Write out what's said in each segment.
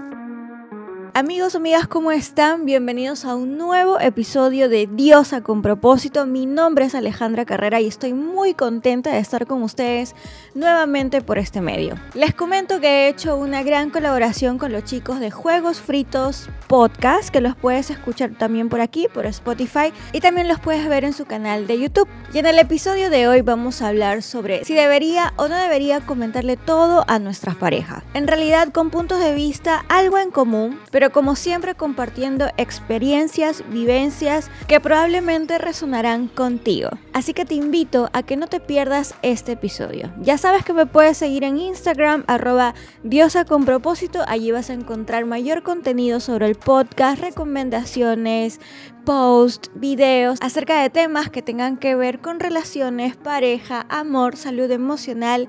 Thank you. Amigos, amigas, ¿cómo están? Bienvenidos a un nuevo episodio de Diosa con propósito. Mi nombre es Alejandra Carrera y estoy muy contenta de estar con ustedes nuevamente por este medio. Les comento que he hecho una gran colaboración con los chicos de Juegos Fritos Podcast, que los puedes escuchar también por aquí, por Spotify, y también los puedes ver en su canal de YouTube. Y en el episodio de hoy vamos a hablar sobre si debería o no debería comentarle todo a nuestras parejas. En realidad, con puntos de vista algo en común, pero como siempre compartiendo experiencias, vivencias que probablemente resonarán contigo. Así que te invito a que no te pierdas este episodio. Ya sabes que me puedes seguir en Instagram, arroba diosa con propósito, allí vas a encontrar mayor contenido sobre el podcast, recomendaciones, posts, videos acerca de temas que tengan que ver con relaciones, pareja, amor, salud emocional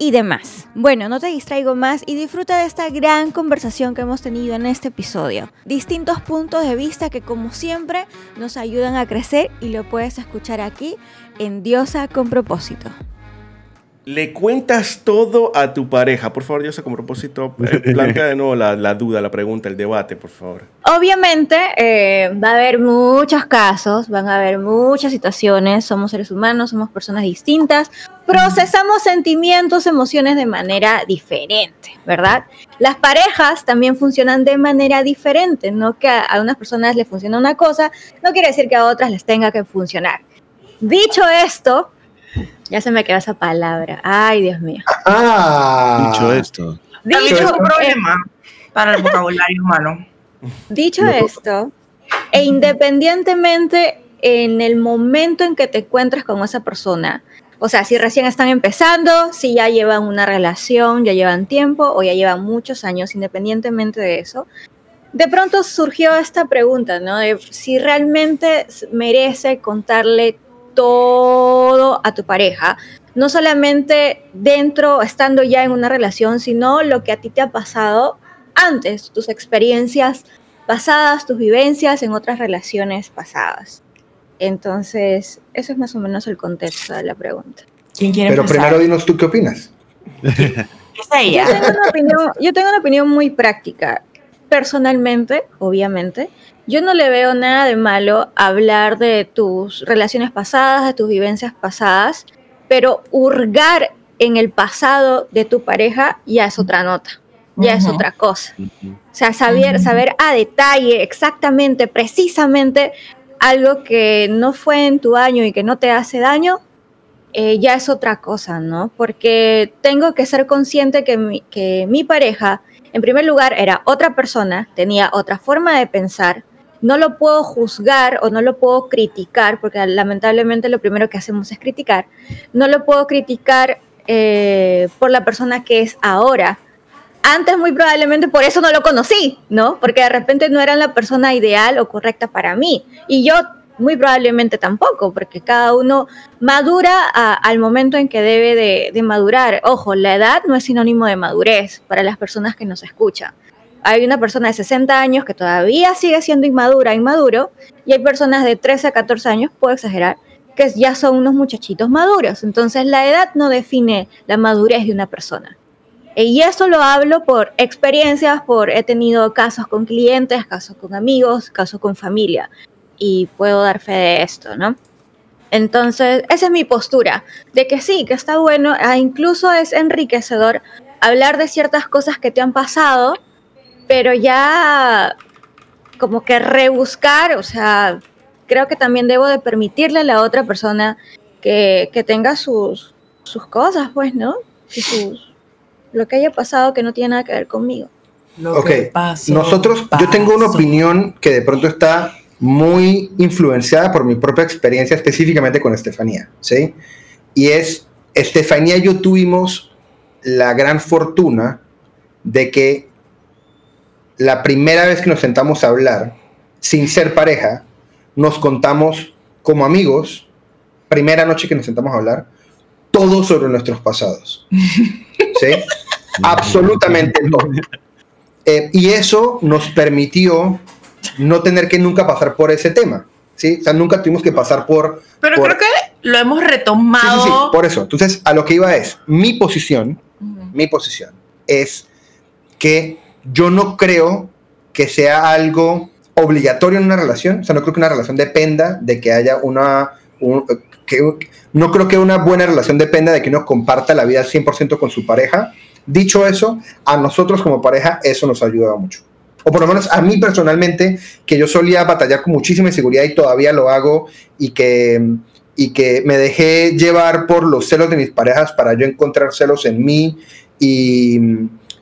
y demás. Bueno, no te distraigo más y disfruta de esta gran conversación que hemos tenido en este episodio. Distintos puntos de vista que como siempre nos ayudan a crecer y lo puedes escuchar aquí en Diosa con propósito. Le cuentas todo a tu pareja. Por favor, Diosa, con propósito, eh, plantea de nuevo la, duda, la pregunta, el debate, por favor. Obviamente, eh, va a haber muchos casos, van a haber muchas situaciones. Somos seres humanos, somos personas distintas. Procesamos sentimientos, emociones de manera diferente, ¿verdad? Las parejas también funcionan de manera diferente. No que a, a unas personas les funciona una cosa, no quiere decir que a otras les tenga que funcionar. Dicho esto, ya se me queda esa palabra. Ay, Dios mío. Ah. Dicho esto. Dicho un problema para el vocabulario humano. Dicho esto, e independientemente en el momento en que te encuentres con esa persona, o sea, si recién están empezando, si ya llevan una relación, ya llevan tiempo o ya llevan muchos años, independientemente de eso, de pronto surgió esta pregunta, ¿no? De si realmente merece contarle todo a tu pareja, no solamente dentro, estando ya en una relación, sino lo que a ti te ha pasado antes, tus experiencias pasadas, tus vivencias en otras relaciones pasadas. Entonces, eso es más o menos el contexto de la pregunta. ¿Quién quiere Pero empezar? primero dinos tú qué opinas. Es ella. Yo tengo, una opinión, yo tengo una opinión muy práctica. Personalmente, obviamente, yo no le veo nada de malo hablar de tus relaciones pasadas, de tus vivencias pasadas, pero hurgar en el pasado de tu pareja ya es otra nota, ya es Ujú. otra cosa. O sea, saber, saber a detalle, exactamente, precisamente algo que no fue en tu año y que no te hace daño, eh, ya es otra cosa, ¿no? Porque tengo que ser consciente que mi, que mi pareja, en primer lugar, era otra persona, tenía otra forma de pensar. No lo puedo juzgar o no lo puedo criticar, porque lamentablemente lo primero que hacemos es criticar. No lo puedo criticar eh, por la persona que es ahora. Antes muy probablemente por eso no lo conocí, ¿no? Porque de repente no era la persona ideal o correcta para mí. Y yo muy probablemente tampoco, porque cada uno madura al momento en que debe de, de madurar. Ojo, la edad no es sinónimo de madurez para las personas que nos escuchan. Hay una persona de 60 años que todavía sigue siendo inmadura, inmaduro, y hay personas de 13 a 14 años, puedo exagerar, que ya son unos muchachitos maduros. Entonces la edad no define la madurez de una persona. Eh, Y eso lo hablo por experiencias, por he tenido casos con clientes, casos con amigos, casos con familia y puedo dar fe de esto, ¿no? Entonces, esa es mi postura, de que sí, que está bueno, ah, incluso es enriquecedor hablar de ciertas cosas que te han pasado, pero ya como que rebuscar, o sea, creo que también debo de permitirle a la otra persona que, que tenga sus, sus cosas, pues, ¿no? Y sus, lo que haya pasado que no tiene nada que ver conmigo. Lo Ok, que pasó, Nosotros, yo tengo una opinión que de pronto está muy influenciada por mi propia experiencia específicamente con Estefanía, ¿sí? Y es, Estefanía y yo tuvimos la gran fortuna de que la primera vez que nos sentamos a hablar, sin ser pareja, nos contamos como amigos, primera noche que nos sentamos a hablar, todo sobre nuestros pasados. ¿Sí? Absolutamente todo. Eh, y eso nos permitió no tener que nunca pasar por ese tema. ¿sí? O sea, nunca tuvimos que pasar por... Pero por- creo que lo hemos Sí, sí, retomado. sí, por eso. Entonces, a lo que iba es, mi posición, mi posición es que yo no creo que sea algo obligatorio en una relación, o sea, no creo que una relación dependa de que haya una, un- que, no creo que una buena relación dependa de que uno comparta la vida al 100% con su pareja. Dicho eso, a nosotros como pareja eso nos ha ayudado mucho. O por lo menos a mí personalmente, que yo solía batallar con muchísima inseguridad y todavía lo hago y que, y que me dejé llevar por los celos de mis parejas para yo encontrar celos en mí y,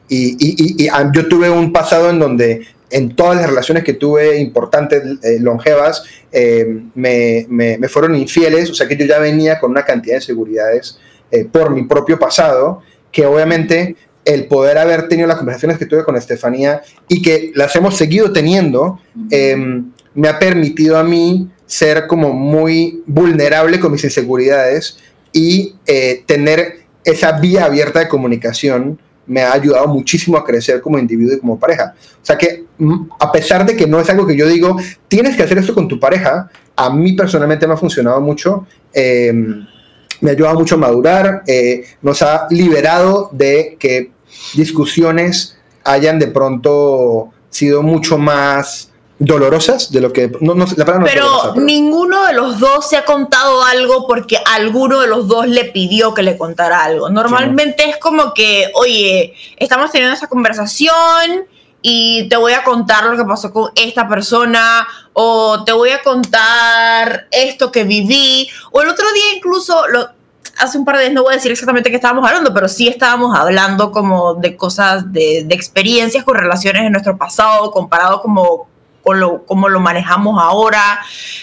y, y- ah, yo tuve un pasado en donde en todas las relaciones que tuve importantes, eh, longevas, eh, me, me- me fueron infieles, o sea que yo ya venía con una cantidad de inseguridades eh, por mi propio pasado, que obviamente el poder haber tenido las conversaciones que tuve con Estefanía y que las hemos seguido teniendo, eh, me ha permitido a mí ser como muy vulnerable con mis inseguridades y eh, tener esa vía abierta de comunicación me ha ayudado muchísimo a crecer como individuo y como pareja. O sea que mm, a pesar de que no es algo que yo digo, tienes que hacer esto con tu pareja, a mí personalmente me ha funcionado mucho. eh, me ha ayudado mucho a madurar, eh, nos ha liberado de que discusiones hayan de pronto sido mucho más dolorosas de lo que... No, no, la palabra no Pero dolorosa, pero- ninguno de los dos se ha contado algo porque alguno de los dos le pidió que le contara algo. Normalmente es como que, oye, estamos teniendo esa conversación y te voy a contar lo que pasó con esta persona o te voy a contar esto que viví o el otro día incluso lo, hace un par de días no voy a decir exactamente qué estábamos hablando pero sí estábamos hablando como de cosas de, de experiencias con relaciones en nuestro pasado comparado como con lo, cómo lo manejamos ahora.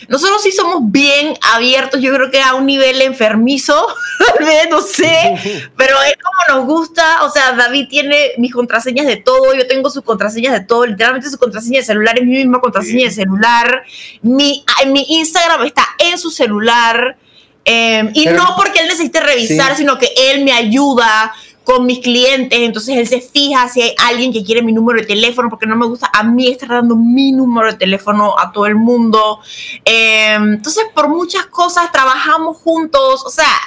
Nosotros sí somos bien abiertos, yo creo que a un nivel enfermizo, tal vez, no sé, pero es como nos gusta, o sea, David tiene mis contraseñas de todo, yo tengo sus contraseñas de todo, literalmente su contraseña de celular es mi misma contraseña de celular, mi, mi Instagram está en su celular, eh, y Pero- no porque él necesite revisar, Sí. sino que él me ayuda con mis clientes, entonces él se fija si hay alguien que quiere mi número de teléfono, porque no me gusta a mí estar dando mi número de teléfono a todo el mundo. Eh, entonces, por muchas cosas trabajamos juntos, o sea,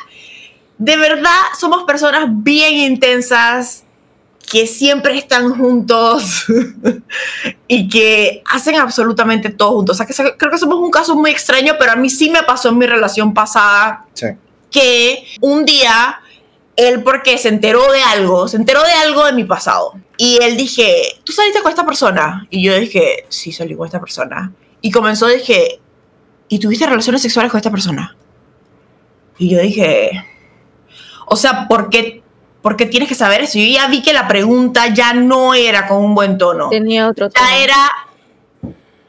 de verdad somos personas bien intensas que siempre están juntos y que hacen absolutamente todo juntos. O sea, que creo que somos un caso muy extraño, pero a mí sí me pasó en mi relación pasada Sí. que un día él porque se enteró de algo, se enteró de algo de mi pasado. Y él dije, ¿tú saliste con esta persona? Y yo dije, sí, salí con esta persona. Y comenzó, dije, ¿y tuviste relaciones sexuales con esta persona? Y yo dije, o sea, ¿por qué, por qué tienes que saber eso? Yo ya vi que la pregunta ya no era con un buen tono. Tenía otro tono. Ya era,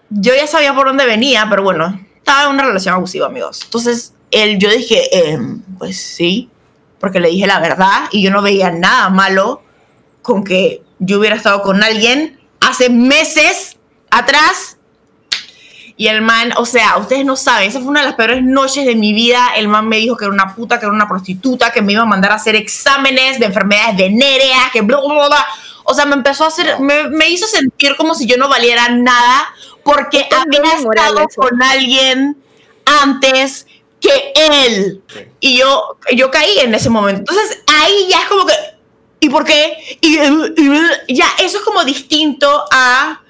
yo ya sabía por dónde venía, pero bueno, estaba en una relación abusiva, amigos. Entonces, él, yo dije, em, pues sí, porque le dije la verdad y yo no veía nada malo con que yo hubiera estado con alguien hace meses atrás. Y el man, o sea, ustedes no saben, esa fue una de las peores noches de mi vida. El man me dijo que era una puta, que era una prostituta, que me iba a mandar a hacer exámenes de enfermedades venéreas, que bla, bla, bla, bla. O sea, me empezó a hacer, me, me hizo sentir como si yo no valiera nada porque había estado eso. con alguien antes que él. Y yo, yo caí en ese momento. Entonces ahí ya es como que, ¿y por qué? Y, y- ya, eso es como distinto a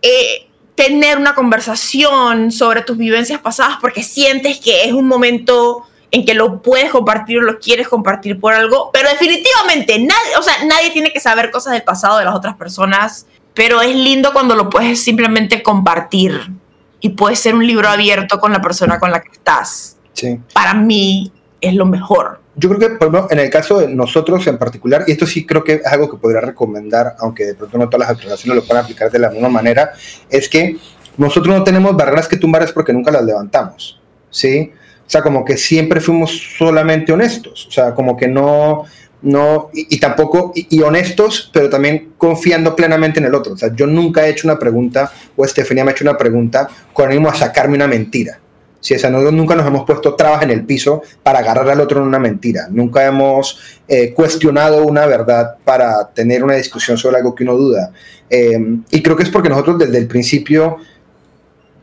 eh, tener una conversación sobre tus vivencias pasadas porque sientes que es un momento en que lo puedes compartir o lo quieres compartir por algo, pero definitivamente nadie, o sea, nadie tiene que saber cosas del pasado de las otras personas, pero es lindo cuando lo puedes simplemente compartir y puede ser un libro abierto con la persona con la que estás. Sí. Para mí es lo mejor. Yo creo que, por ejemplo, en el caso de nosotros en particular, y esto sí creo que es algo que podría recomendar, aunque de pronto no todas las aplicaciones lo puedan aplicar de la misma manera, es que nosotros no tenemos barreras que tumbar es porque nunca las levantamos, ¿sí? O sea, como que siempre fuimos solamente honestos, o sea, como que no, no, y, y tampoco, y, y honestos, pero también confiando plenamente en el otro. O sea, yo nunca he hecho una pregunta, o Estefanía me ha hecho una pregunta con ánimo a sacarme una mentira. Sí, o sea, nosotros nunca nos hemos puesto trabas en el piso para agarrar al otro en una mentira. Nunca hemos eh, cuestionado una verdad para tener una discusión sobre algo que uno duda. Eh, y creo que es porque nosotros desde el principio,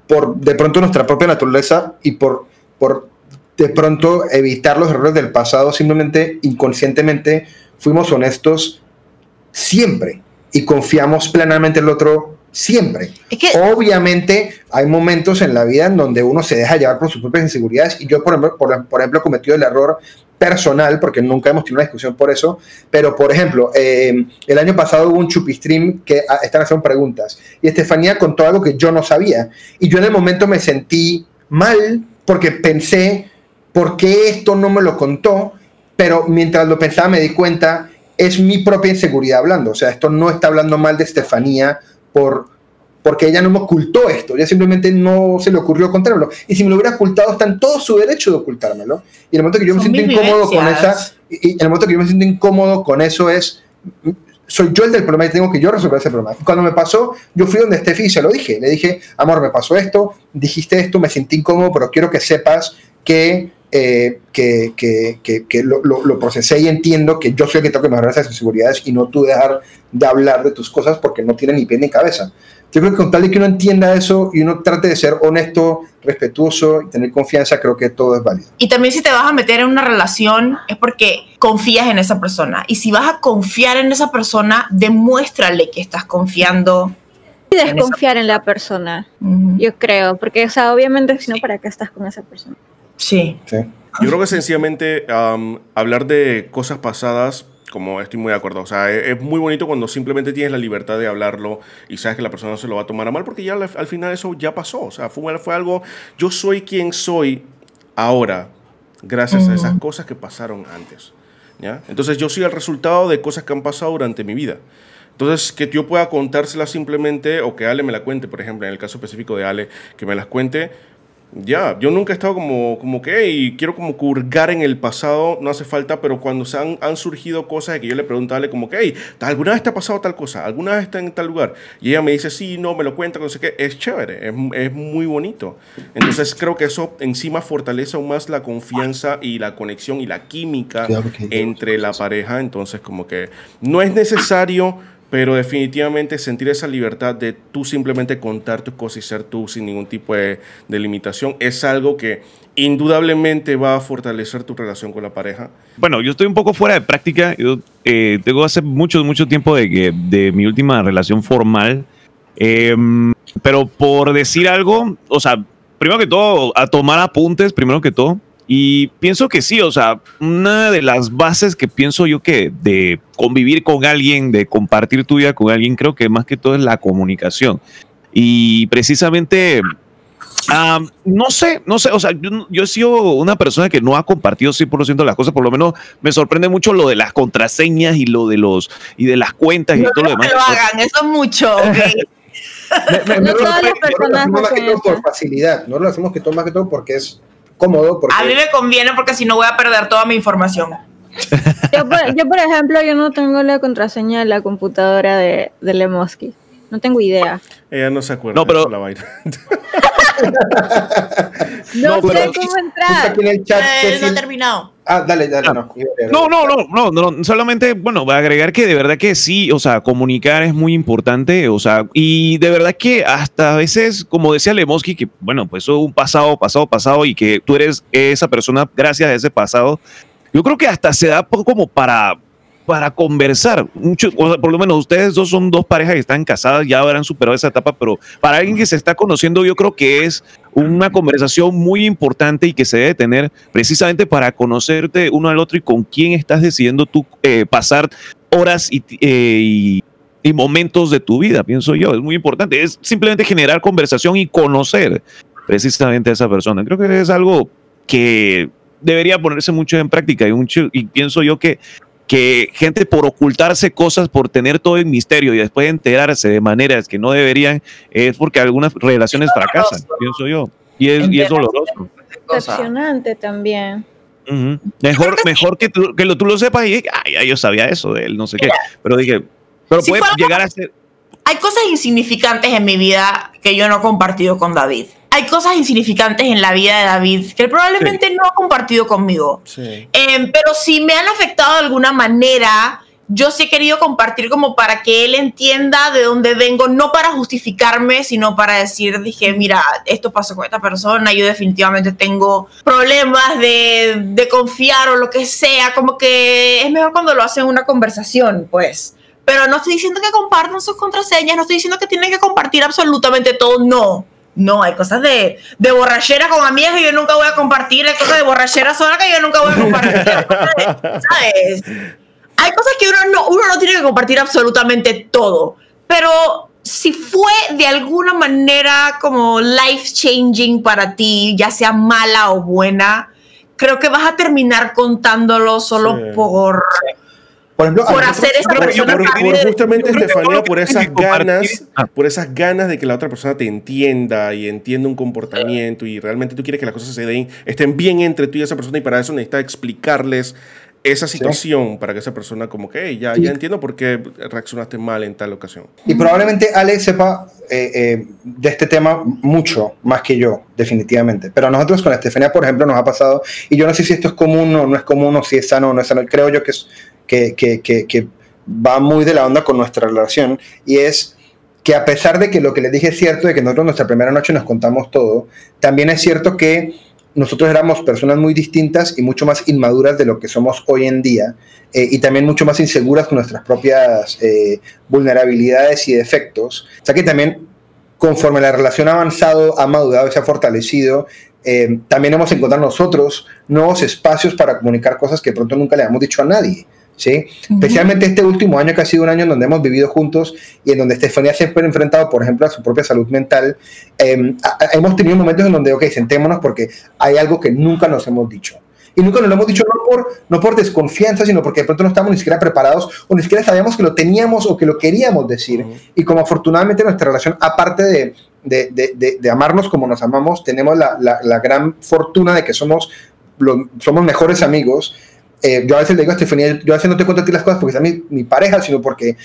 por de pronto nuestra propia naturaleza y por, por de pronto evitar los errores del pasado, simplemente inconscientemente fuimos honestos siempre. y confiamos plenamente en el otro siempre. Es que- Obviamente hay momentos en la vida en donde uno se deja llevar por sus propias inseguridades y yo, por ejemplo, por, por ejemplo he cometido el error personal, porque nunca hemos tenido una discusión por eso, pero por ejemplo, eh, el año pasado hubo un chupistream que ah, están haciendo preguntas y Estefanía contó algo que yo no sabía y yo en el momento me sentí mal porque pensé, ¿por qué esto no me lo contó? Pero mientras lo pensaba me di cuenta, es mi propia inseguridad hablando, o sea, esto no está hablando mal de Estefanía por, porque ella no me ocultó esto, ella simplemente no se le ocurrió contármelo. Y si me lo hubiera ocultado, está en todo su derecho de ocultármelo. Y el momento que yo me siento incómodo con esa, y, el momento que yo me siento incómodo con eso es, soy yo el del problema y tengo que yo resolver ese problema. Y cuando me pasó, yo fui donde Steffi y se lo dije. Le dije, amor, me pasó esto, dijiste esto, me sentí incómodo, pero quiero que sepas que, eh, que, que, que, que lo, lo, lo procesé y entiendo que yo soy el que tengo que mejorar esas inseguridades y no tú dejar de hablar de tus cosas porque no tiene ni pie ni cabeza. Yo creo que con tal de que uno entienda eso y uno trate de ser honesto, respetuoso y tener confianza, creo que todo es válido. Y también si te vas a meter en una relación es porque confías en esa persona. Y si vas a confiar en esa persona, demuéstrale que estás confiando. Y desconfiar en la persona, Ujú. yo creo, porque, o sea, obviamente, si no, ¿para qué estás con esa persona? Sí. ¿sí? Yo creo que sencillamente am, hablar de cosas pasadas, como estoy muy de acuerdo, o sea, e- es, muy bonito cuando simplemente tienes la libertad de hablarlo y sabes que la persona no se lo va a tomar a mal porque ya al, al final eso ya pasó, o sea, fue, fue algo, yo soy quien soy ahora, gracias a esas cosas que pasaron antes, ¿ya? Entonces yo soy el resultado de cosas que han pasado durante mi vida. Entonces, que yo pueda contársela simplemente o que Ale me la cuente, por ejemplo, en el caso específico de Ale, que me las cuente, ya, yo nunca he estado como, como que, y quiero como curgar en el pasado, no hace falta, pero cuando se han, han surgido cosas de que yo le pregunto a Ale como que, hey, ¿alguna vez te ha pasado tal cosa? ¿Alguna vez está en tal lugar? Y ella me dice, sí, no, me lo cuenta, no sé qué, es chévere, es, es muy bonito. Entonces creo que eso encima fortalece aún más la confianza y la conexión y la química entre la pareja, entonces como que no es necesario, pero definitivamente sentir esa libertad de tú simplemente contar tus cosas y ser tú sin ningún tipo de, de limitación es algo que indudablemente va a fortalecer tu relación con la pareja. Bueno, yo estoy un poco fuera de práctica. Yo eh, tengo hace mucho, mucho tiempo de, que, de mi última relación formal. Em, pero por decir algo, o sea, primero que todo, a tomar apuntes, primero que todo. Y pienso que sí, o sea, una de las bases que pienso yo que de convivir con alguien, de compartir tu vida con alguien, creo que más que todo es la comunicación. Y precisamente Ah, no sé, no sé, o sea, yo, yo he sido una persona que no ha compartido 100% de las cosas, por lo menos me sorprende mucho lo de las contraseñas y lo de los y de las cuentas y No todo lo que demás. lo hagan, eso es mucho. ok. Me- me- No todas las nosotros lo personas hacemos más que todo por facilidad. No lo hacemos que todo más que todo porque es cómodo. Porque A mí me conviene porque si no voy a perder toda mi información. Yo por, yo, por ejemplo, yo no tengo la contraseña de la computadora de, de Lemoski. No tengo idea. Ella no se acuerda No, pero- de la vaina. No, No, sé pero- cómo entrar. aquí en el chat. Eh, no he terminado. ah, dale, dale. Ah. No. No, no, no, no, no, solamente, bueno, voy a agregar que de verdad que sí, o sea, comunicar es muy importante, o sea, y de verdad que hasta a veces, como decía Lemoski, que bueno, pues eso es un pasado, pasado, pasado, y que tú eres esa persona gracias a ese pasado, yo creo que hasta se da como para para conversar, mucho, por lo menos ustedes dos son dos parejas que están casadas, ya habrán superado esa etapa, pero para alguien que se está conociendo, yo creo que es una conversación muy importante y que se debe tener precisamente para conocerte uno al otro y con quién estás decidiendo tú eh, pasar horas y, eh, y- y momentos de tu vida, pienso yo. Es muy importante. Es simplemente generar conversación y conocer precisamente a esa persona. Creo que es algo que debería ponerse mucho en práctica y, y pienso yo que que gente por ocultarse cosas, por tener todo el misterio y después enterarse de maneras que no deberían, es porque algunas relaciones fracasan, pienso yo. Y es, y es doloroso. Decepcionante también. Mejor, mejor que, tú, que lo, tú lo sepas y ay, ya yo sabía eso de él, no sé qué. Pero dije, pero Si puede llegar a ser. Hay cosas insignificantes en mi vida que yo no he compartido con David. Hay cosas insignificantes en la vida de David que él probablemente no ha compartido conmigo. Sí. Em, pero si me han afectado de alguna manera, yo sí he querido compartir como para que él entienda de dónde vengo, no para justificarme, sino para decir, dije, mira, esto pasó con esta persona, yo definitivamente tengo problemas de, de confiar o lo que sea, como que es mejor cuando lo hacen en una conversación, pues. pero no estoy diciendo que compartan sus contraseñas, no estoy diciendo que tienen que compartir absolutamente todo, no. No, hay cosas de, de borrachera con amigas que yo nunca voy a compartir, hay cosas de borrachera sola que yo nunca voy a compartir. ¿Sabes? Hay cosas que uno no, uno no tiene que compartir absolutamente todo, pero si fue de alguna manera como life changing para ti, ya sea mala o buena, creo que vas a terminar contándolo solo Sí. por, Por ejemplo, a por nosotros- hacer esa persona por- por justamente Estefanía, por esas ganas, Ah. por esas ganas de que la otra persona te entienda y entienda un comportamiento y realmente tú quieres que las cosas se den, estén bien entre tú y esa persona y para eso necesitas explicarles esa situación para que esa persona como que "Hey, ya, Sí. ya entiendo por qué reaccionaste mal en tal ocasión. Y probablemente Ale sepa eh, eh, de este tema mucho más que yo, definitivamente. Pero a nosotros con Estefanía, por ejemplo, nos ha pasado, y yo no sé si esto es común o no es común, o si es sano o no es sano, creo yo que, es, que, va muy de la onda con nuestra relación, y es que a pesar de que lo que les dije es cierto, de que nosotros nuestra primera noche nos contamos todo, también es cierto que nosotros éramos personas muy distintas y mucho más inmaduras de lo que somos hoy en día, eh, y también mucho más inseguras con nuestras propias eh, vulnerabilidades y defectos. O sea que también, conforme la relación ha avanzado, ha madurado y se ha fortalecido, eh, también hemos encontrado nosotros nuevos espacios para comunicar cosas que pronto nunca le hemos dicho a nadie. ¿Sí? Especialmente este último año, que ha sido un año en donde hemos vivido juntos y en donde Estefanía siempre ha enfrentado, por ejemplo, a su propia salud mental. eh, hemos tenido momentos en donde, ok, sentémonos porque hay algo que nunca nos hemos dicho. Y nunca nos lo hemos dicho no por, no por desconfianza, sino porque de pronto no estamos ni siquiera preparados o ni siquiera sabíamos que lo teníamos o que lo queríamos decir. Y como afortunadamente nuestra relación, aparte de, de, de- de- de amarnos como nos amamos, tenemos la, la- la gran fortuna de que somos, lo- somos mejores amigos. Eh, yo a veces le digo a Estefanía, yo a veces no te cuento a ti las cosas porque es mi, mi pareja, sino porque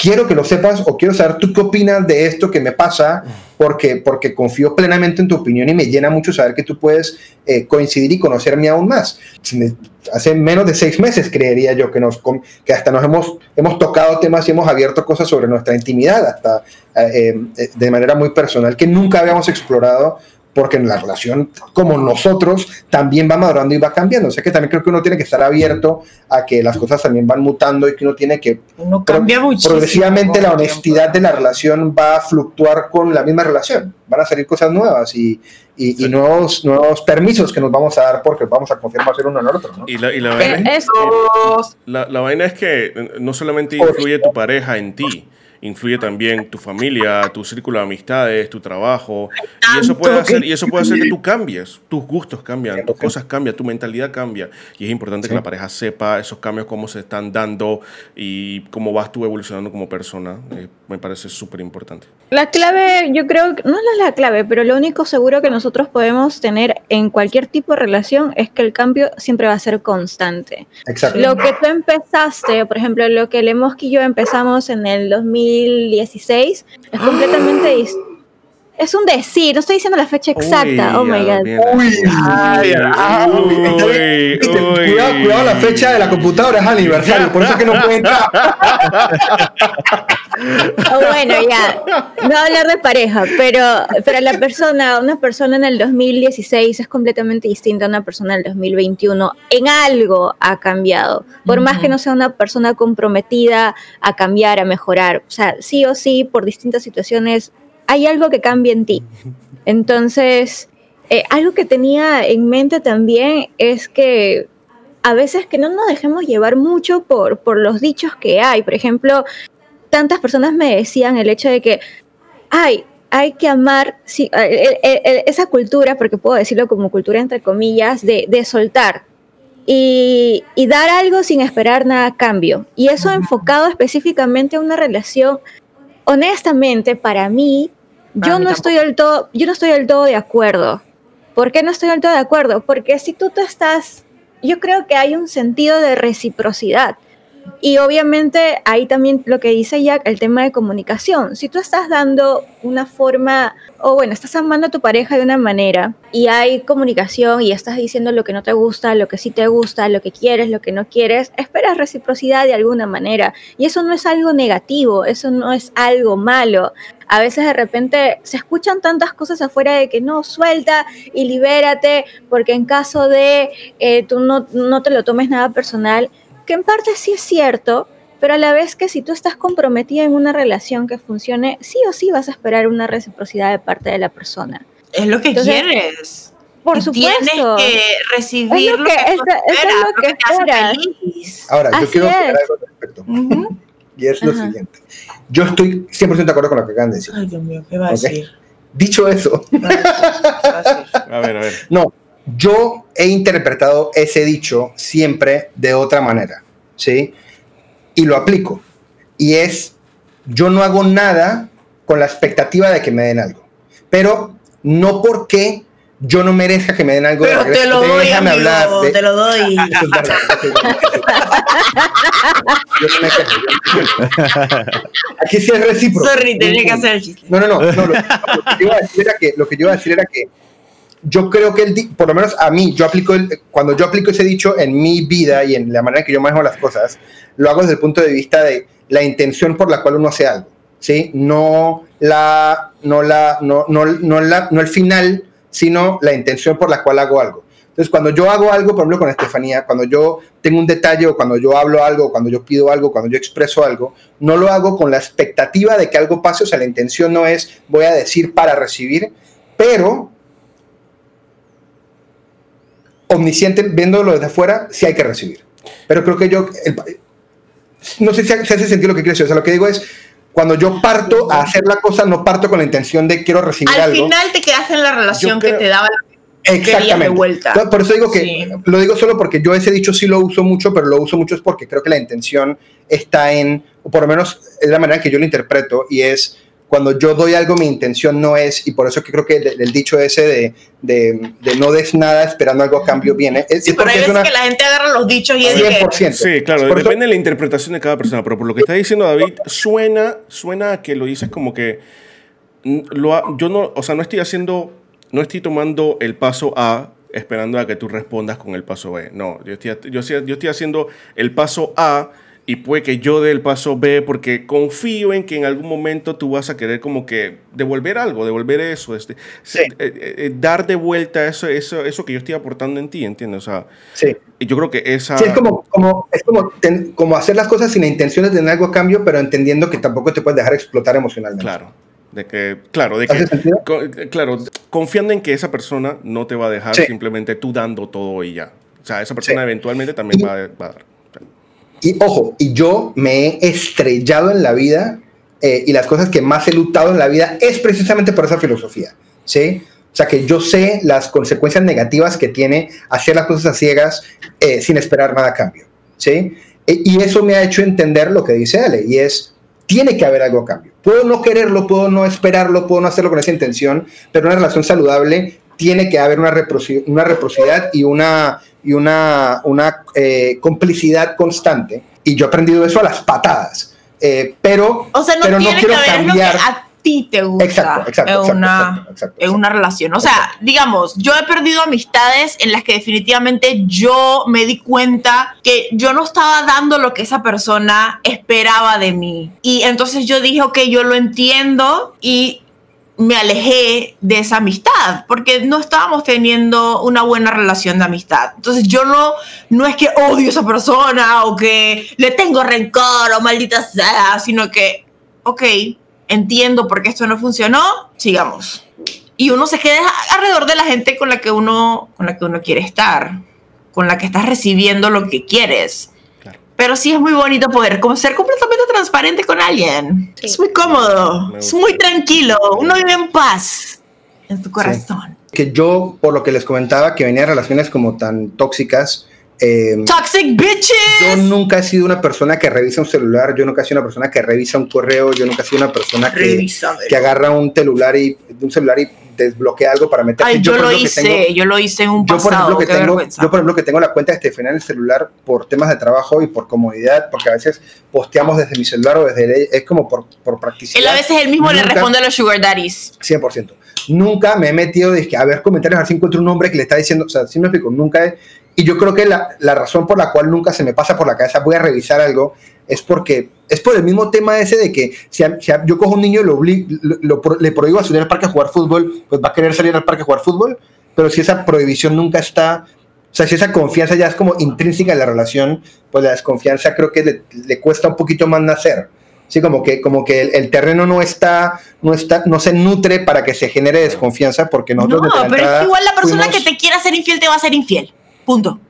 quiero que lo sepas o quiero saber tú qué opinas de esto que me pasa, porque, porque confío plenamente en tu opinión y me llena mucho saber que tú puedes eh, coincidir y conocerme aún más. Hace menos de seis meses creería yo que, nos, que hasta nos hemos, hemos tocado temas y hemos abierto cosas sobre nuestra intimidad, hasta eh, eh, de manera muy personal, que nunca habíamos explorado porque en la relación como nosotros también va madurando y va cambiando. O sea que también creo que uno tiene que estar abierto a que las cosas también van mutando y que uno tiene que Uno cambia muchísimo. progresivamente la honestidad de la relación va a fluctuar con la misma relación. Van a salir cosas nuevas y, y- y nuevos, nuevos permisos que nos vamos a dar porque vamos a confiar más en uno en el otro. ¿no? Y la, y la vaina es- La, la vaina es que no solamente influye tu pareja en ti, influye también tu familia, tu círculo de amistades, tu trabajo. Y eso puede hacer, y eso puede hacer que tú cambies, tus gustos cambian, tus cosas cambian, tu mentalidad cambia. Y es importante que Sí. la pareja sepa esos cambios, cómo se están dando y cómo vas tú evolucionando como persona. Eh, me parece súper importante. La clave, yo creo que no es la clave, pero lo único seguro que nosotros podemos tener en cualquier tipo de relación es que el cambio siempre va a ser constante. Exacto. Lo que tú empezaste, por ejemplo, lo que Lemoski y yo empezamos en el 2016, es completamente dis- Es un decir, no estoy diciendo la fecha exacta. oh Uy, my ya, god. Uy, Ay, ah, uy, uy. Cuidado, cuidado la fecha de la computadora, es aniversario, por eso es que no puede entrar. Oh, bueno, ya. No hablar de pareja, pero, pero la persona, una persona en el 2016 es completamente distinta a una persona en el 2021. En algo ha cambiado. Por más que no sea una persona comprometida a cambiar, a mejorar. O sea, sí o sí, por distintas situaciones, hay algo que cambia en ti. Entonces, eh, algo que tenía en mente también es que a veces que no nos dejemos llevar mucho por, por los dichos que hay. Por ejemplo, tantas personas me decían el hecho de que, ay, hay que amar sí, eh, eh, eh, esa cultura, porque puedo decirlo como cultura entre comillas, de, de soltar y, y dar algo sin esperar nada a cambio. Y eso enfocado específicamente a una relación, honestamente, para mí, Para yo mí no estoy del todo, yo no estoy del todo de acuerdo. ¿Por qué no estoy del todo de acuerdo? Porque si tú te estás, yo creo que hay un sentido de reciprocidad. Y obviamente ahí también lo que dice Jack, el tema de comunicación. Si tú estás dando una forma, o bueno, estás amando a tu pareja de una manera y hay comunicación y estás diciendo lo que no te gusta, lo que sí te gusta, lo que quieres, lo que no quieres, esperas reciprocidad de alguna manera. Y eso no es algo negativo, eso no es algo malo. A veces de repente se escuchan tantas cosas afuera de que no, suelta y libérate, porque en caso de eh, tú no, no te lo tomes nada personal, que en parte sí es cierto, pero a la vez que si tú estás comprometida en una relación que funcione, sí o sí vas a esperar una reciprocidad de parte de la persona. Es lo que Entonces, quieres. Por Y supuesto. Tienes que recibir Es lo que, que- es esperas, lo que te hace esperas. feliz. Ahora, yo Así quiero aclarar es. algo al respecto. Ujú. Y es lo Ajá. siguiente. Yo estoy 100% de acuerdo con lo que acaban de decir. Ay, Dios mío, ¿qué va a Ok. decir? Dicho eso, ¿Qué va a? A ver, a ver. no, yo he interpretado ese dicho siempre de otra manera, ¿sí? Y lo aplico. Y es, yo no hago nada con la expectativa de que me den algo. Pero no porque yo no merezca que me den algo. de Pero te regreso. lo doy, Déjame amigo, hablar de- te lo doy. Aquí sí es recíproco. Sorry, tenía que hacer el chiste. No, no, no. no, lo, lo que yo iba a decir era que, lo que yo iba a decir era que yo creo que, el, por lo menos a mí, yo aplico el- cuando yo aplico ese dicho en mi vida y en la manera en que yo manejo las cosas, lo hago desde el punto de vista de la intención por la cual uno hace algo, ¿sí? No la, no la, no, no, no no el final, sino la intención por la cual hago algo. Entonces, cuando yo hago algo, por ejemplo, con Estefanía, cuando yo tengo un detalle o cuando yo hablo algo, cuando yo pido algo, cuando yo expreso algo, no lo hago con la expectativa de que algo pase, o sea, la intención no es voy a decir para recibir, pero omnisciente, viéndolo desde afuera, sí hay que recibir. Pero creo que yo, el- no sé si hace sentido lo que quiero decir, o sea, lo que digo es, cuando yo parto a hacer la cosa, no parto con la intención de quiero recibir Al algo. final te quedaste en la relación creo- que te daba de Exactamente. vuelta. Entonces, Por eso digo que Sí. lo digo solo porque yo ese dicho sí lo uso mucho, pero lo uso mucho es porque creo que la intención está en, o por lo menos es la manera en que yo lo interpreto, y es cuando yo doy algo, mi intención no es, y por eso que creo que el, el dicho ese de, de, de no des nada esperando algo a cambio viene. Es, Sí, es pero hay es veces una que la gente agarra los dichos y es de que 100%. Sí, claro, Por eso- depende de la interpretación de cada persona, pero por lo que está diciendo David, suena, suena a que lo dices como que lo ha- yo no, o sea, no estoy haciendo, no estoy tomando el paso A esperando a que tú respondas con el paso B. No, yo estoy, yo, estoy- yo estoy haciendo el paso A y puede que yo dé el paso B porque confío en que en algún momento tú vas a querer como que devolver algo, devolver eso, este, Sí. eh, eh, eh, dar de vuelta eso, eso, eso que yo estoy aportando en ti, ¿entiendes? O sea, Sí. y yo creo que esa... Sí, es como, como, es como, ten- como hacer las cosas sin la intención de tener algo a cambio, pero entendiendo que tampoco te puedes dejar explotar emocionalmente. Claro, de que, claro, de ¿Hace que, sentido? co- claro, confiando en que esa persona no te va a dejar Sí. simplemente tú dando todo y ya. O sea, esa persona eventualmente también Y- va, a- va a dar. Y ojo, y yo me he estrellado en la vida eh, y las cosas que más he luchado en la vida es precisamente por esa filosofía, ¿sí? O sea, que yo sé las consecuencias negativas que tiene hacer las cosas a ciegas eh, sin esperar nada a cambio, ¿sí? E- y eso me ha hecho entender lo que dice Ale, y es, tiene que haber algo a cambio. Puedo no quererlo, puedo no esperarlo, puedo no hacerlo con esa intención, pero una relación saludable tiene que haber una, reproci- una reciprocidad y una, y una, una eh, complicidad constante. Y yo he aprendido eso a las patadas. Eh, pero, O sea, no pero tiene que haber lo que a ti te gusta Exacto, exacto, en, exacto, una, exacto, exacto, en una relación. O sea, digamos, yo he perdido amistades en las que definitivamente yo me di cuenta que yo no estaba dando lo que esa persona esperaba de mí. Y entonces yo dije, ok, yo lo entiendo y me alejé de esa amistad porque no estábamos teniendo una buena relación de amistad. Entonces yo no, no es que odio a esa persona o que le tengo rencor o maldita sea, sino que, ok, entiendo por qué esto no funcionó, sigamos. Y uno se queda alrededor de la gente con la que uno, con la que uno quiere estar, con la que estás recibiendo lo que quieres. Pero sí es muy bonito poder como ser completamente transparente con alguien. Sí. Es muy cómodo, es muy tranquilo, uno vive en paz en tu corazón. que yo, por lo que les comentaba, que venía de relaciones como tan tóxicas, eh, Toxic yo bitches. nunca he sido una persona que revisa un celular, yo nunca he sido una persona que revisa un correo, yo nunca he sido una persona que, que agarra un celular y un celular y desbloquea algo para meterse. Ay, yo, por lo hice, tengo- yo lo hice en un yo por pasado, ejemplo que tengo vergüenza. yo por ejemplo que tengo la cuenta de Estefania en el celular por temas de trabajo y por comodidad porque a veces posteamos desde mi celular o desde el- es como por por practicidad Él a veces él mismo le responde a los sugar daddies. 100%. Nunca me he metido que a ver comentarios, a ver si encuentro un hombre que le está diciendo, o sea, sí me explico, nunca he- y yo creo que la, la razón por la cual nunca se me pasa por la cabeza voy a revisar algo es porque es por el mismo tema ese de que si, a- si a- yo cojo un niño y lo, lo- lo le prohíbo a salir al parque a jugar fútbol, pues va a querer salir al parque a jugar fútbol, pero si esa prohibición nunca está O sea, si esa confianza ya es como intrínseca en la relación, pues la desconfianza creo que le, le cuesta un poquito más nacer. Sí, como que, como que el, el, terreno no está, no está, no se nutre para que se genere desconfianza porque nosotros. No, pero es igual la persona fuimos... que te quiera ser infiel te va a ser infiel. Punto.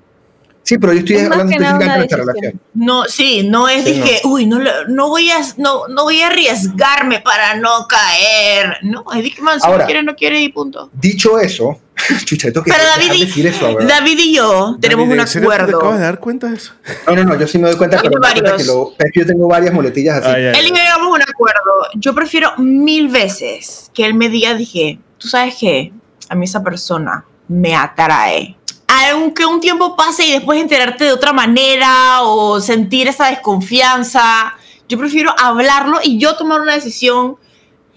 Sí, pero yo estoy es hablando específicamente de nuestra relación. No, sí, no es sí, dije, no. uy, no, no, voy a, no, no voy a arriesgarme para no caer. No, es dije, man, si Ahora, no quiere, no quiere y punto. Dicho eso, chucha, tengo que pero David y, decir eso, David y yo tenemos David, un acuerdo. ¿Te acabas de dar cuenta de eso? No, no, no, yo sí me doy cuenta, pero que lo, es que yo tengo varias muletillas así. Ay, ay, él y yo llegamos a un acuerdo. Yo prefiero mil veces que él me diga, dije, tú sabes qué, a mí esa persona me atrae aunque un tiempo pase y después enterarte de otra manera o sentir esa desconfianza, yo prefiero hablarlo y yo tomar una decisión,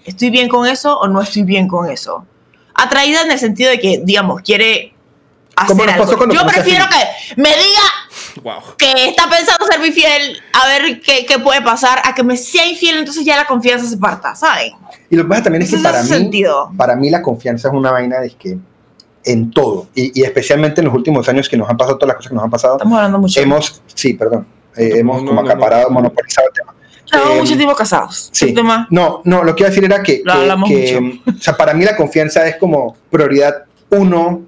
¿estoy bien con eso o no estoy bien con eso? Atraída en el sentido de que, digamos, quiere hacer algo. Yo prefiero que me diga wow. que está pensando ser fiel, a ver qué, qué, puede pasar, a que me sea infiel, entonces ya la confianza se parta, ¿saben? Y lo que pasa también es que para mí, sentido. para mí la confianza es una vaina de que en todo, y, y, especialmente en los últimos años que nos han pasado todas las cosas que nos han pasado. Estamos hablando mucho. Hemos, sí, perdón, eh, no, hemos no, como no, acaparado, monopolizado el tema. Llevamos eh, mucho tiempo casados. Sí. Tema. No, no, lo que iba a decir era que, que, que o sea, para mí la confianza es como prioridad uno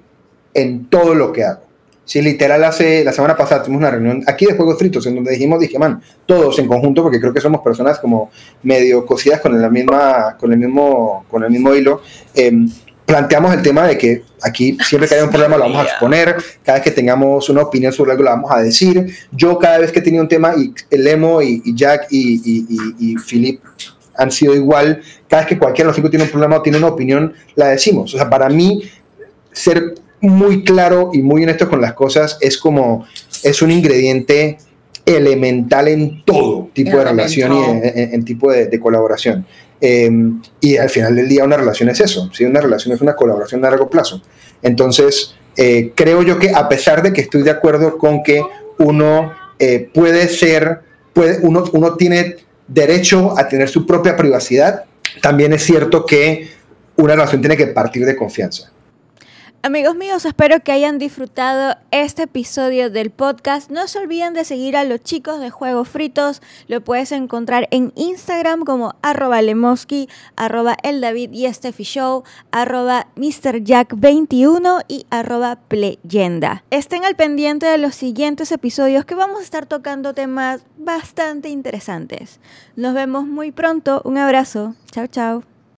en todo lo que hago. Sí, literal, hace la semana pasada tuvimos una reunión aquí de Juegos Fritos en donde dijimos, dije, man, todos en conjunto, porque creo que somos personas como medio cosidas con la misma, con el mismo, con el mismo hilo. Eh, planteamos el tema de que aquí siempre que haya un problema lo vamos a exponer, cada vez que tengamos una opinión sobre algo lo vamos a decir. Yo cada vez que he tenido un tema, y Lemo y, y Jack y, y, y, Philip han sido igual, cada vez que cualquiera de los cinco tiene un problema o tiene una opinión, la decimos. O sea, para mí, ser muy claro y muy honesto con las cosas es como, es un ingrediente elemental en todo tipo de relación y en, en, en tipo de, de colaboración. Eh, y al final del día una relación es eso, ¿sí? una relación es una colaboración a largo plazo. Entonces, eh, creo yo que a pesar de que estoy de acuerdo con que uno eh, puede ser, puede, uno, uno tiene derecho a tener su propia privacidad, también es cierto que una relación tiene que partir de confianza. Amigos míos, espero que hayan disfrutado este episodio del podcast. No se olviden de seguir a los chicos de Juegos Fritos. Lo puedes encontrar en Instagram como arroba lemoski, arroba el y Show, arroba MrJack21 y arroba Pleyenda. Estén al pendiente de los siguientes episodios que vamos a estar tocando temas bastante interesantes. Nos vemos muy pronto. Un abrazo. Chao, chao.